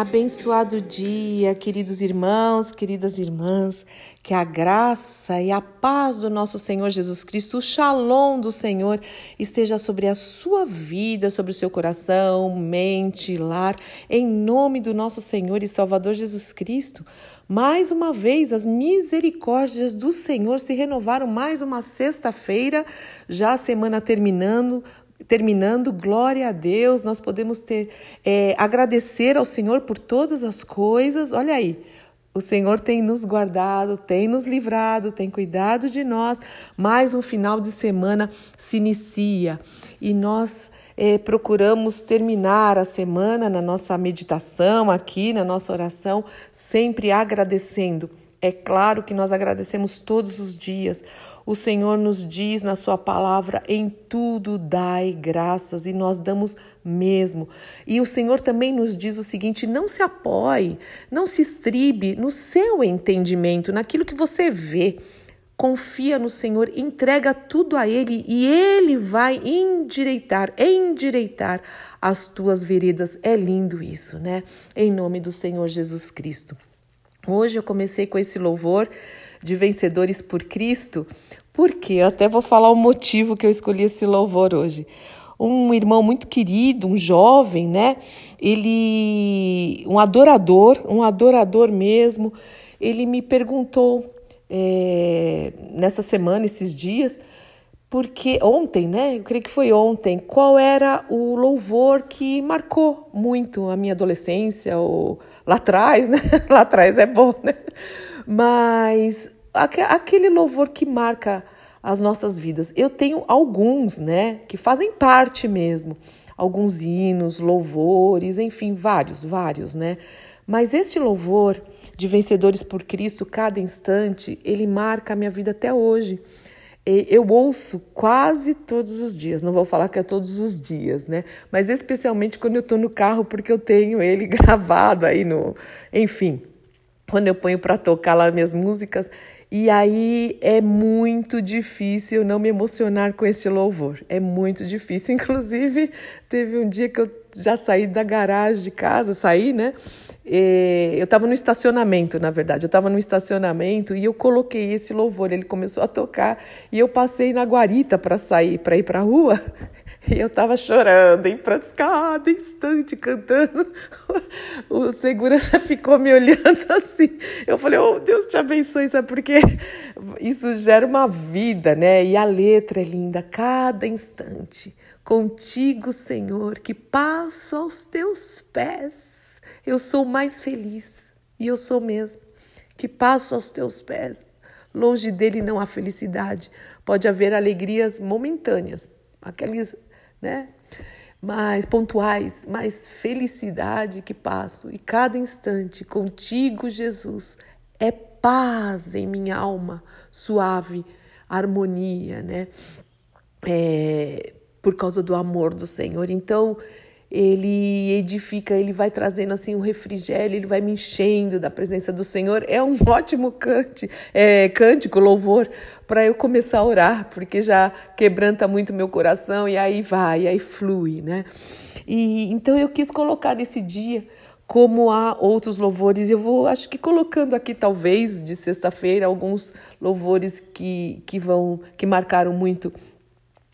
Abençoado dia, queridos irmãos, queridas irmãs, que a graça e a paz do nosso Senhor Jesus Cristo, o shalom do Senhor, esteja sobre a sua vida, sobre o seu coração, mente, lar, em nome do nosso Senhor e Salvador Jesus Cristo. Mais uma vez, as misericórdias do Senhor se renovaram mais uma sexta-feira, já a semana terminando, terminando, glória a Deus, nós podemos ter é, agradecer ao Senhor por todas as coisas. Olha aí, o Senhor tem nos guardado, tem nos livrado, tem cuidado de nós. Mais um final de semana se inicia e nós é, procuramos terminar a semana na nossa meditação aqui, na nossa oração, sempre agradecendo. É claro que nós agradecemos todos os dias. O Senhor nos diz na Sua palavra: em tudo dai graças, e nós damos mesmo. E o Senhor também nos diz o seguinte: não se apoie, não se estribe no seu entendimento, naquilo que você vê. Confia no Senhor, entrega tudo a Ele e Ele vai endireitar, endireitar as tuas veredas. É lindo isso, né? Em nome do Senhor Jesus Cristo. Hoje eu comecei com esse louvor de vencedores por Cristo, porque eu até vou falar o motivo que eu escolhi esse louvor hoje. Um irmão muito querido, um jovem, né? Ele, um adorador, um adorador mesmo, ele me perguntou é, nessa semana, esses dias, porque ontem, né? Eu creio que foi ontem, qual era o louvor que marcou muito a minha adolescência, ou lá atrás, né? Lá atrás é bom, né? Mas aquele louvor que marca as nossas vidas. Eu tenho alguns, né? Que fazem parte mesmo. Alguns hinos, louvores, enfim, vários, vários, né? Mas este louvor de vencedores por Cristo, cada instante, ele marca a minha vida até hoje eu ouço quase todos os dias, não vou falar que é todos os dias, né? Mas especialmente quando eu estou no carro, porque eu tenho ele gravado aí no. Enfim, quando eu ponho para tocar lá minhas músicas. E aí é muito difícil não me emocionar com esse louvor. É muito difícil. Inclusive, teve um dia que eu já saí da garagem de casa, saí, né? eu estava no estacionamento, na verdade. Eu estava no estacionamento e eu coloquei esse louvor. Ele começou a tocar e eu passei na guarita para sair, para ir para a rua. E eu estava chorando, em prantos, cada instante cantando. O segurança ficou me olhando assim. Eu falei, oh, Deus te abençoe, sabe? Porque isso gera uma vida, né? E a letra é linda, cada instante. Contigo, Senhor, que passo aos teus pés eu sou mais feliz, e eu sou mesmo, que passo aos teus pés. Longe dele não há felicidade, pode haver alegrias momentâneas, aqueles, né? mais pontuais, mais felicidade que passo. E cada instante contigo, Jesus, é paz em minha alma, suave harmonia, né? É, por causa do amor do Senhor. Então, ele edifica, ele vai trazendo assim um refrigério, ele vai me enchendo da presença do Senhor. É um ótimo cante, é, cântico, louvor, para eu começar a orar, porque já quebranta muito meu coração e aí vai, aí flui, né? E então eu quis colocar nesse dia como há outros louvores, eu vou, acho que colocando aqui talvez de sexta-feira alguns louvores que, que vão que marcaram muito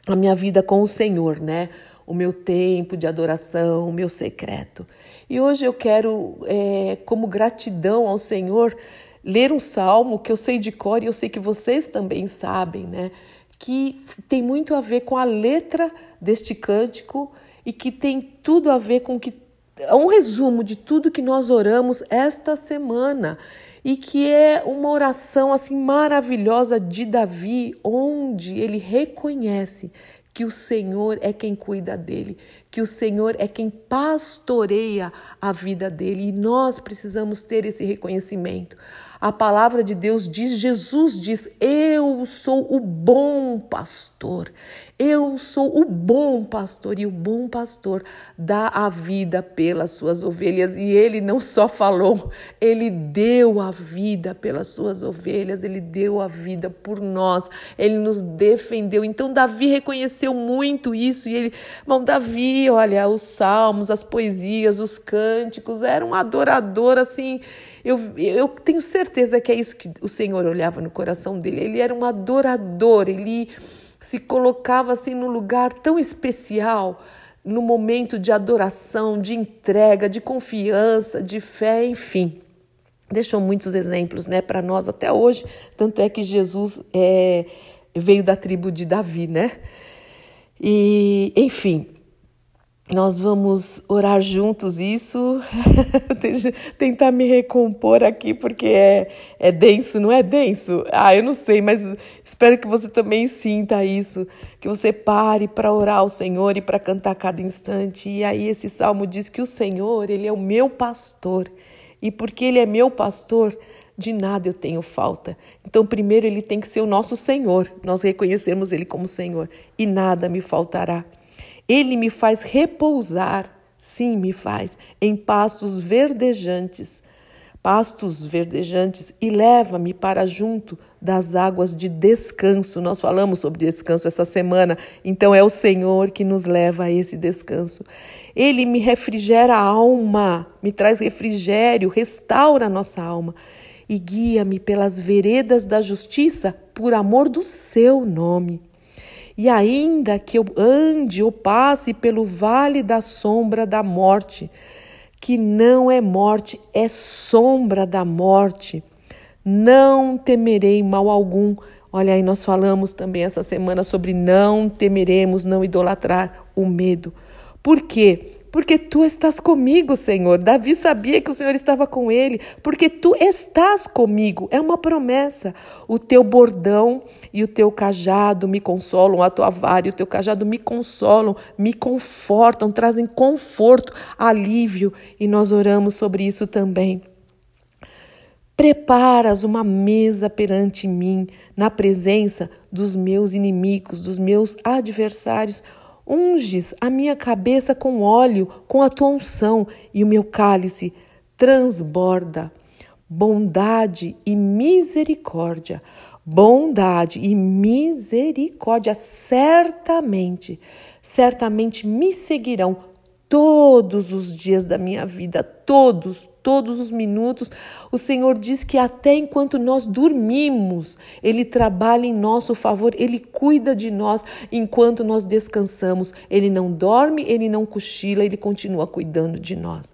a minha vida com o Senhor, né? O meu tempo de adoração, o meu secreto. E hoje eu quero, é, como gratidão ao Senhor, ler um salmo que eu sei de cor e eu sei que vocês também sabem, né? Que tem muito a ver com a letra deste cântico e que tem tudo a ver com que é um resumo de tudo que nós oramos esta semana e que é uma oração assim maravilhosa de Davi, onde ele reconhece que o Senhor é quem cuida dele, que o Senhor é quem pastoreia a vida dele e nós precisamos ter esse reconhecimento. A palavra de Deus diz, Jesus diz: Eu sou o bom pastor. Eu sou o bom pastor e o bom pastor dá a vida pelas suas ovelhas. E ele não só falou, ele deu a vida pelas suas ovelhas, ele deu a vida por nós, ele nos defendeu. Então, Davi reconheceu muito isso. E ele, bom, Davi, olha, os salmos, as poesias, os cânticos, era um adorador assim. Eu, eu tenho certeza que é isso que o Senhor olhava no coração dele. Ele era um adorador, ele se colocava assim no lugar tão especial, no momento de adoração, de entrega, de confiança, de fé, enfim. Deixou muitos exemplos né, para nós até hoje, tanto é que Jesus é, veio da tribo de Davi, né? E, enfim, nós vamos orar juntos isso, tentar me recompor aqui, porque é, é denso, não é denso? Ah, eu não sei, mas espero que você também sinta isso, que você pare para orar ao Senhor e para cantar cada instante. E aí esse salmo diz que o Senhor, Ele é o meu pastor, e porque Ele é meu pastor, de nada eu tenho falta. Então, primeiro, Ele tem que ser o nosso Senhor, nós reconhecemos Ele como Senhor, e nada me faltará. Ele me faz repousar, sim, me faz, em pastos verdejantes, pastos verdejantes, e leva-me para junto das águas de descanso. Nós falamos sobre descanso essa semana, então é o Senhor que nos leva a esse descanso. Ele me refrigera a alma, me traz refrigério, restaura a nossa alma e guia-me pelas veredas da justiça por amor do seu nome. E ainda que eu ande ou passe pelo vale da sombra da morte, que não é morte, é sombra da morte, não temerei mal algum. Olha aí, nós falamos também essa semana sobre não temeremos, não idolatrar o medo. Por quê? Porque tu estás comigo, Senhor. Davi sabia que o Senhor estava com ele, porque tu estás comigo. É uma promessa. O teu bordão e o teu cajado me consolam, a tua vara e o teu cajado me consolam, me confortam, trazem conforto, alívio, e nós oramos sobre isso também. Preparas uma mesa perante mim, na presença dos meus inimigos, dos meus adversários. Unges a minha cabeça com óleo, com a tua unção, e o meu cálice transborda. Bondade e misericórdia, bondade e misericórdia certamente, certamente me seguirão todos os dias da minha vida, todos, todos os minutos. O Senhor diz que até enquanto nós dormimos, Ele trabalha em nosso favor, Ele cuida de nós enquanto nós descansamos. Ele não dorme, Ele não cochila, Ele continua cuidando de nós.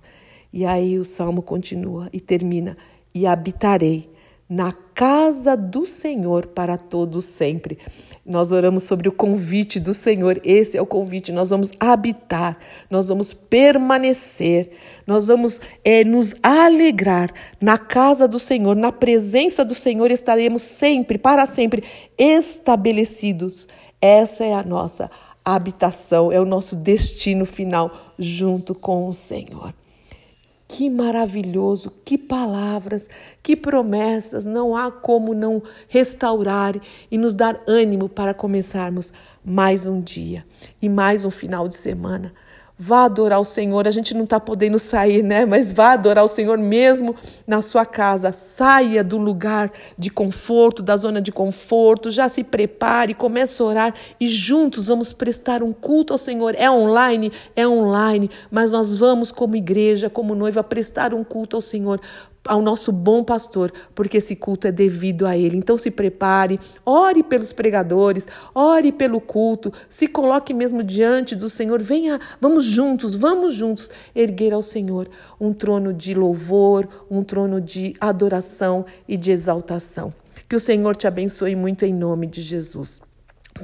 E aí o salmo continua e termina: E habitarei na casa do Senhor para todos sempre. Nós oramos sobre o convite do Senhor. Esse é o convite. Nós vamos habitar, nós vamos permanecer, nós vamos é, nos alegrar na casa do Senhor, na presença do Senhor. Estaremos sempre, para sempre, estabelecidos. Essa é a nossa habitação, é o nosso destino final junto com o Senhor. Que maravilhoso, que palavras, que promessas, não há como não restaurar e nos dar ânimo para começarmos mais um dia e mais um final de semana. Vá adorar o Senhor. A gente não está podendo sair, né? Mas vá adorar o Senhor mesmo na sua casa. Saia do lugar de conforto, da zona de conforto. Já se prepare, comece a orar e juntos vamos prestar um culto ao Senhor. É online? É online. Mas nós vamos, como igreja, como noiva, prestar um culto ao Senhor ao nosso bom pastor, porque esse culto é devido a ele. Então se prepare, ore pelos pregadores, ore pelo culto, se coloque mesmo diante do Senhor. Venha, vamos juntos, vamos juntos erguer ao Senhor um trono de louvor, um trono de adoração e de exaltação. Que o Senhor te abençoe muito em nome de Jesus.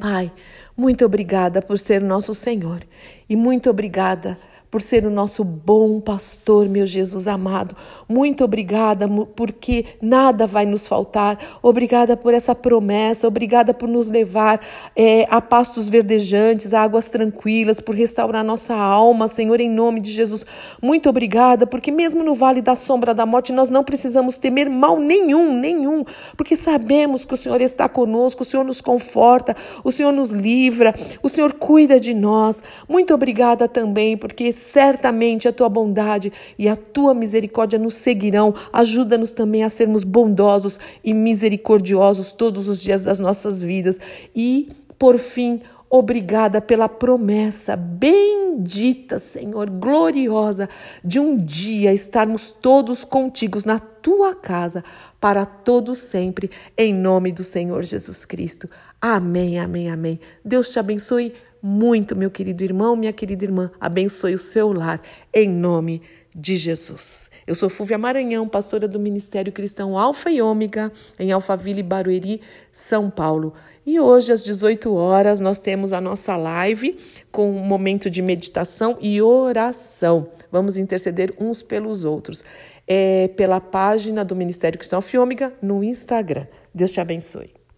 Pai, muito obrigada por ser nosso Senhor e muito obrigada por ser o nosso bom pastor, meu Jesus amado. Muito obrigada, porque nada vai nos faltar. Obrigada por essa promessa, obrigada por nos levar é, a pastos verdejantes, a águas tranquilas, por restaurar nossa alma, Senhor, em nome de Jesus. Muito obrigada, porque mesmo no vale da sombra da morte, nós não precisamos temer mal nenhum, nenhum, porque sabemos que o Senhor está conosco, o Senhor nos conforta, o Senhor nos livra, o Senhor cuida de nós. Muito obrigada também, porque certamente a tua bondade e a tua misericórdia nos seguirão. Ajuda-nos também a sermos bondosos e misericordiosos todos os dias das nossas vidas. E, por fim, Obrigada pela promessa bendita, Senhor, gloriosa, de um dia estarmos todos contigo na tua casa para todo sempre, em nome do Senhor Jesus Cristo. Amém, amém, amém. Deus te abençoe muito, meu querido irmão, minha querida irmã. Abençoe o seu lar, em nome de Jesus. Eu sou Fúvia Maranhão, pastora do Ministério Cristão Alfa e Ômega, em Alphaville, Barueri, São Paulo. E hoje, às 18 horas, nós temos a nossa live com um momento de meditação e oração. Vamos interceder uns pelos outros. É pela página do Ministério Cristão Alfa e Ômega no Instagram. Deus te abençoe.